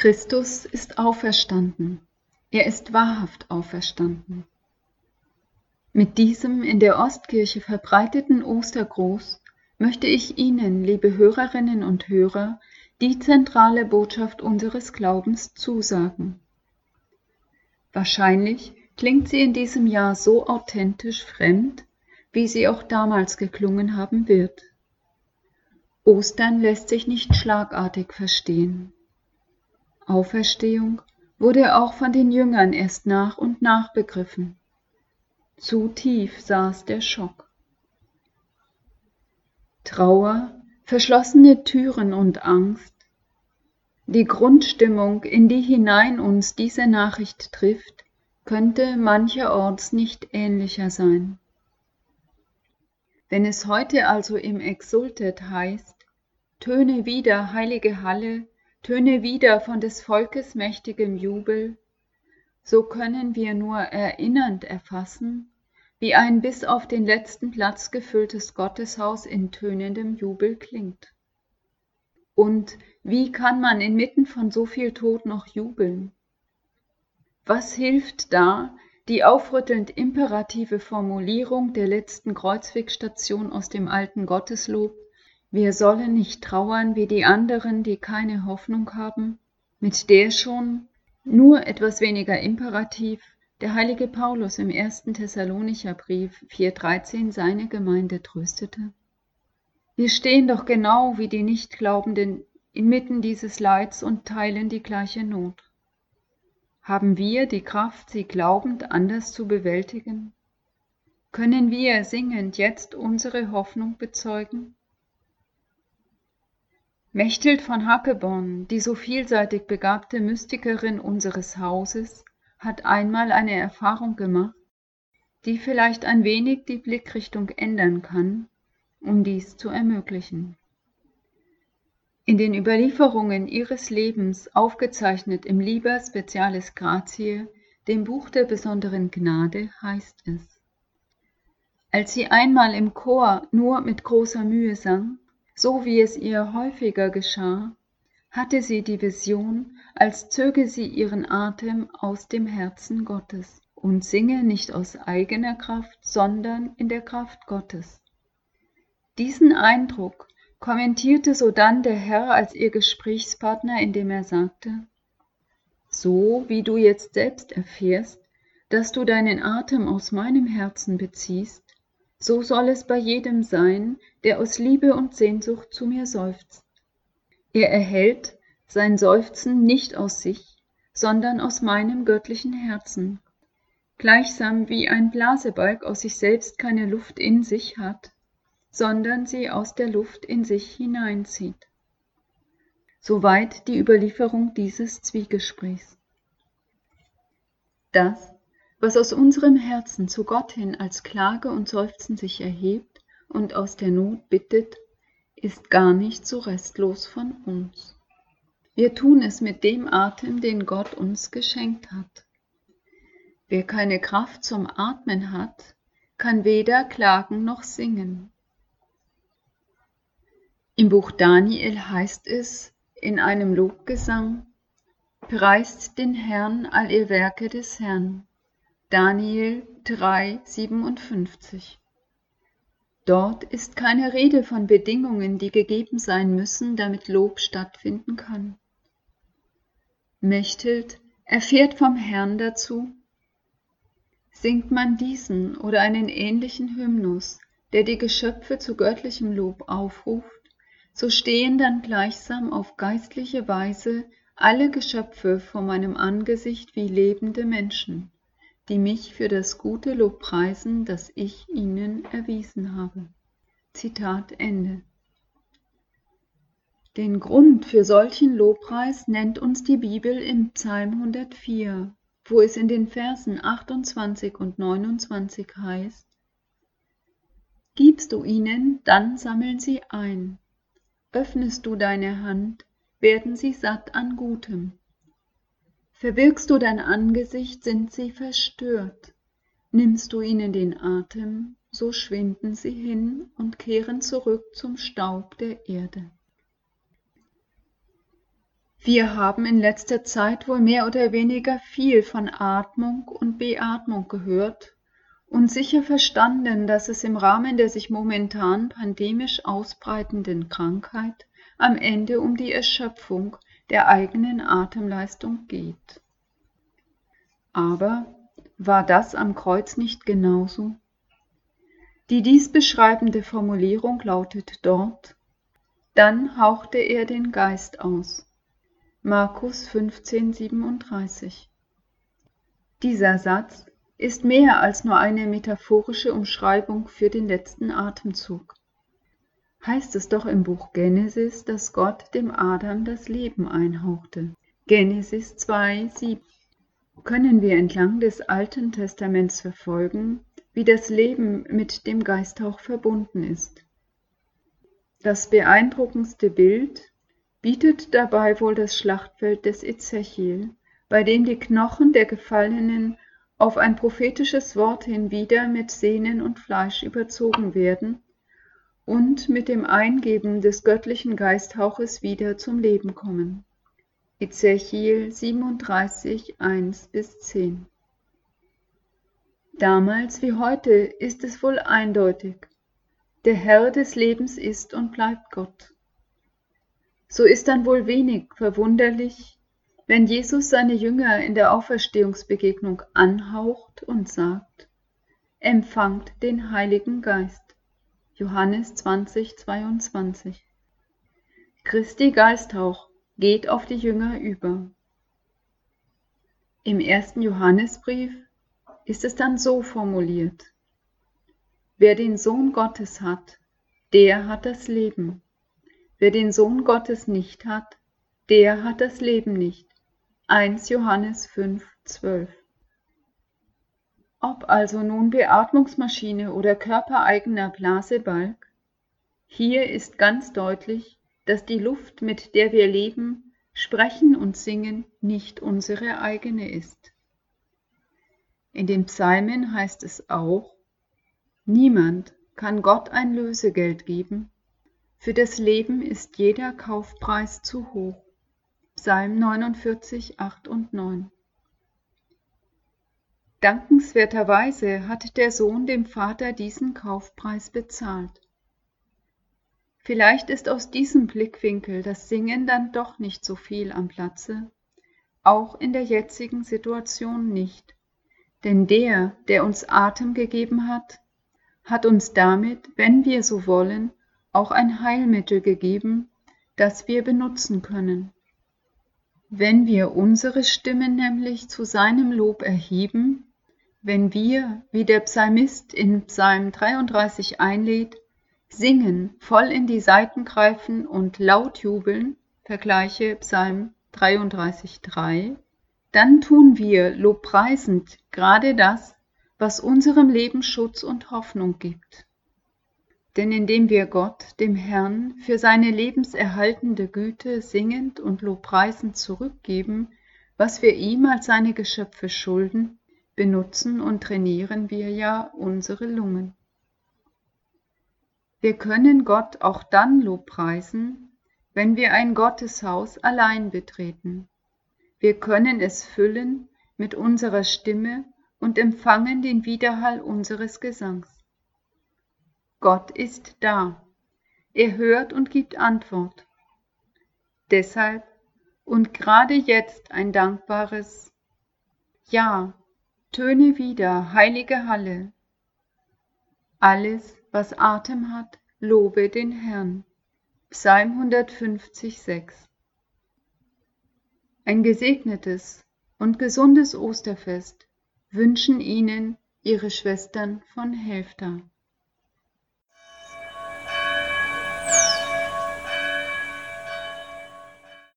Christus ist auferstanden. Er ist wahrhaft auferstanden. Mit diesem in der Ostkirche verbreiteten Ostergruß möchte ich Ihnen, liebe Hörerinnen und Hörer, die zentrale Botschaft unseres Glaubens zusagen. Wahrscheinlich klingt sie in diesem Jahr so authentisch fremd, wie sie auch damals geklungen haben wird. Ostern lässt sich nicht schlagartig verstehen. Auferstehung wurde auch von den Jüngern erst nach und nach begriffen. Zu tief saß der Schock. Trauer, verschlossene Türen und Angst, die Grundstimmung, in die hinein uns diese Nachricht trifft, könnte mancherorts nicht ähnlicher sein. Wenn es heute also im Exultet heißt, töne wieder, heilige Halle, töne wieder von des Volkes mächtigem Jubel, so können wir nur erinnernd erfassen, wie ein bis auf den letzten Platz gefülltes Gotteshaus in tönendem Jubel klingt. Und wie kann man inmitten von so viel Tod noch jubeln? Was hilft da die aufrüttelnd imperative Formulierung der letzten Kreuzwegstation aus dem alten Gotteslob, wir sollen nicht trauern wie die anderen, die keine Hoffnung haben, mit der schon nur etwas weniger imperativ der heilige Paulus im ersten Thessalonicher Brief 4,13 seine Gemeinde tröstete. Wir stehen doch genau wie die Nichtglaubenden inmitten dieses Leids und teilen die gleiche Not. Haben wir die Kraft, sie glaubend anders zu bewältigen? Können wir singend jetzt unsere Hoffnung bezeugen? Mechthild von Hackeborn, die so vielseitig begabte Mystikerin unseres Hauses, hat einmal eine Erfahrung gemacht, die vielleicht ein wenig die Blickrichtung ändern kann, um dies zu ermöglichen. In den Überlieferungen ihres Lebens, aufgezeichnet im Liber Specialis Gratiae, dem Buch der besonderen Gnade, heißt es. Als sie einmal im Chor nur mit großer Mühe sang, so wie es ihr häufiger geschah, hatte sie die Vision, als zöge sie ihren Atem aus dem Herzen Gottes und singe nicht aus eigener Kraft, sondern in der Kraft Gottes. Diesen Eindruck kommentierte sodann der Herr als ihr Gesprächspartner, indem er sagte, so wie du jetzt selbst erfährst, dass du deinen Atem aus meinem Herzen beziehst, so soll es bei jedem sein, der aus Liebe und Sehnsucht zu mir seufzt. Er erhält sein Seufzen nicht aus sich, sondern aus meinem göttlichen Herzen. Gleichsam wie ein Blasebalg aus sich selbst keine Luft in sich hat, sondern sie aus der Luft in sich hineinzieht. Soweit die Überlieferung dieses Zwiegesprächs. Das, was aus unserem Herzen zu Gott hin als Klage und Seufzen sich erhebt und aus der Not bittet, ist gar nicht so restlos von uns. Wir tun es mit dem Atem, den Gott uns geschenkt hat. Wer keine Kraft zum Atmen hat, kann weder klagen noch singen. Im Buch Daniel heißt es in einem Lobgesang, Preist den Herrn all ihr Werke des Herrn. Daniel 3, 57. Dort ist keine Rede von Bedingungen, die gegeben sein müssen, damit Lob stattfinden kann. Mechthild erfährt vom Herrn dazu, singt man diesen oder einen ähnlichen Hymnus, der die Geschöpfe zu göttlichem Lob aufruft, so stehen dann gleichsam auf geistliche Weise alle Geschöpfe vor meinem Angesicht wie lebende Menschen, die mich für das gute Lob preisen, das ich ihnen erwiesen habe. Zitat Ende. Den Grund für solchen Lobpreis nennt uns die Bibel im Psalm 104, wo es in den Versen 28 und 29 heißt, Gibst du ihnen, dann sammeln sie ein, Öffnest du deine Hand, werden sie satt an Gutem. Verbirgst du dein Angesicht, sind sie verstört. Nimmst du ihnen den Atem, so schwinden sie hin und kehren zurück zum Staub der Erde. Wir haben in letzter Zeit wohl mehr oder weniger viel von Atmung und Beatmung gehört und sicher verstanden, dass es im Rahmen der sich momentan pandemisch ausbreitenden Krankheit am Ende um die Erschöpfung der eigenen Atemleistung geht. Aber war das am Kreuz nicht genauso? Die dies beschreibende Formulierung lautet dort, dann hauchte er den Geist aus. Markus 15,37 Dieser Satz ist mehr als nur eine metaphorische Umschreibung für den letzten Atemzug. Heißt es doch im Buch Genesis, dass Gott dem Adam das Leben einhauchte. Genesis 2,7 Können wir entlang des Alten Testaments verfolgen, wie das Leben mit dem Geisthauch verbunden ist. Das beeindruckendste Bild bietet dabei wohl das Schlachtfeld des Ezechiel, bei dem die Knochen der Gefallenen auf ein prophetisches Wort hin wieder mit Sehnen und Fleisch überzogen werden und mit dem Eingeben des göttlichen Geisthauches wieder zum Leben kommen. Ezechiel 37, 1 bis 10 Damals wie heute ist es wohl eindeutig, der Herr des Lebens ist und bleibt Gott so ist dann wohl wenig verwunderlich, wenn Jesus seine Jünger in der Auferstehungsbegegnung anhaucht und sagt, empfangt den Heiligen Geist. Johannes 20, 22. Christi Geisthauch geht auf die Jünger über. Im ersten Johannesbrief ist es dann so formuliert. Wer den Sohn Gottes hat, der hat das Leben. Wer den Sohn Gottes nicht hat, der hat das Leben nicht. 1 Johannes 5, 12. Ob also nun Beatmungsmaschine oder körpereigener Blasebalg, hier ist ganz deutlich, dass die Luft, mit der wir leben, sprechen und singen, nicht unsere eigene ist. In den Psalmen heißt es auch, niemand kann Gott ein Lösegeld geben, für das Leben ist jeder Kaufpreis zu hoch. Psalm 49, 8 und 9. Dankenswerterweise hat der Sohn dem Vater diesen Kaufpreis bezahlt. Vielleicht ist aus diesem Blickwinkel das Singen dann doch nicht so viel am Platze, auch in der jetzigen Situation nicht. Denn der, der uns Atem gegeben hat, hat uns damit, wenn wir so wollen, auch ein Heilmittel gegeben, das wir benutzen können. Wenn wir unsere Stimmen nämlich zu seinem Lob erheben, wenn wir, wie der Psalmist in Psalm 33 einlädt, singen, voll in die Saiten greifen und laut jubeln, vergleiche Psalm 33,3, dann tun wir lobpreisend gerade das, was unserem Leben Schutz und Hoffnung gibt. Denn indem wir Gott, dem Herrn, für seine lebenserhaltende Güte singend und lobpreisend zurückgeben, was wir ihm als seine Geschöpfe schulden, benutzen und trainieren wir ja unsere Lungen. Wir können Gott auch dann lobpreisen, wenn wir ein Gotteshaus allein betreten. Wir können es füllen mit unserer Stimme und empfangen den Widerhall unseres Gesangs. Gott ist da. Er hört und gibt Antwort. Deshalb und gerade jetzt ein dankbares Ja, töne wieder, heilige Halle. Alles, was Atem hat, lobe den Herrn. Psalm 150, 6 Ein gesegnetes und gesundes Osterfest wünschen Ihnen Ihre Schwestern von Helfter.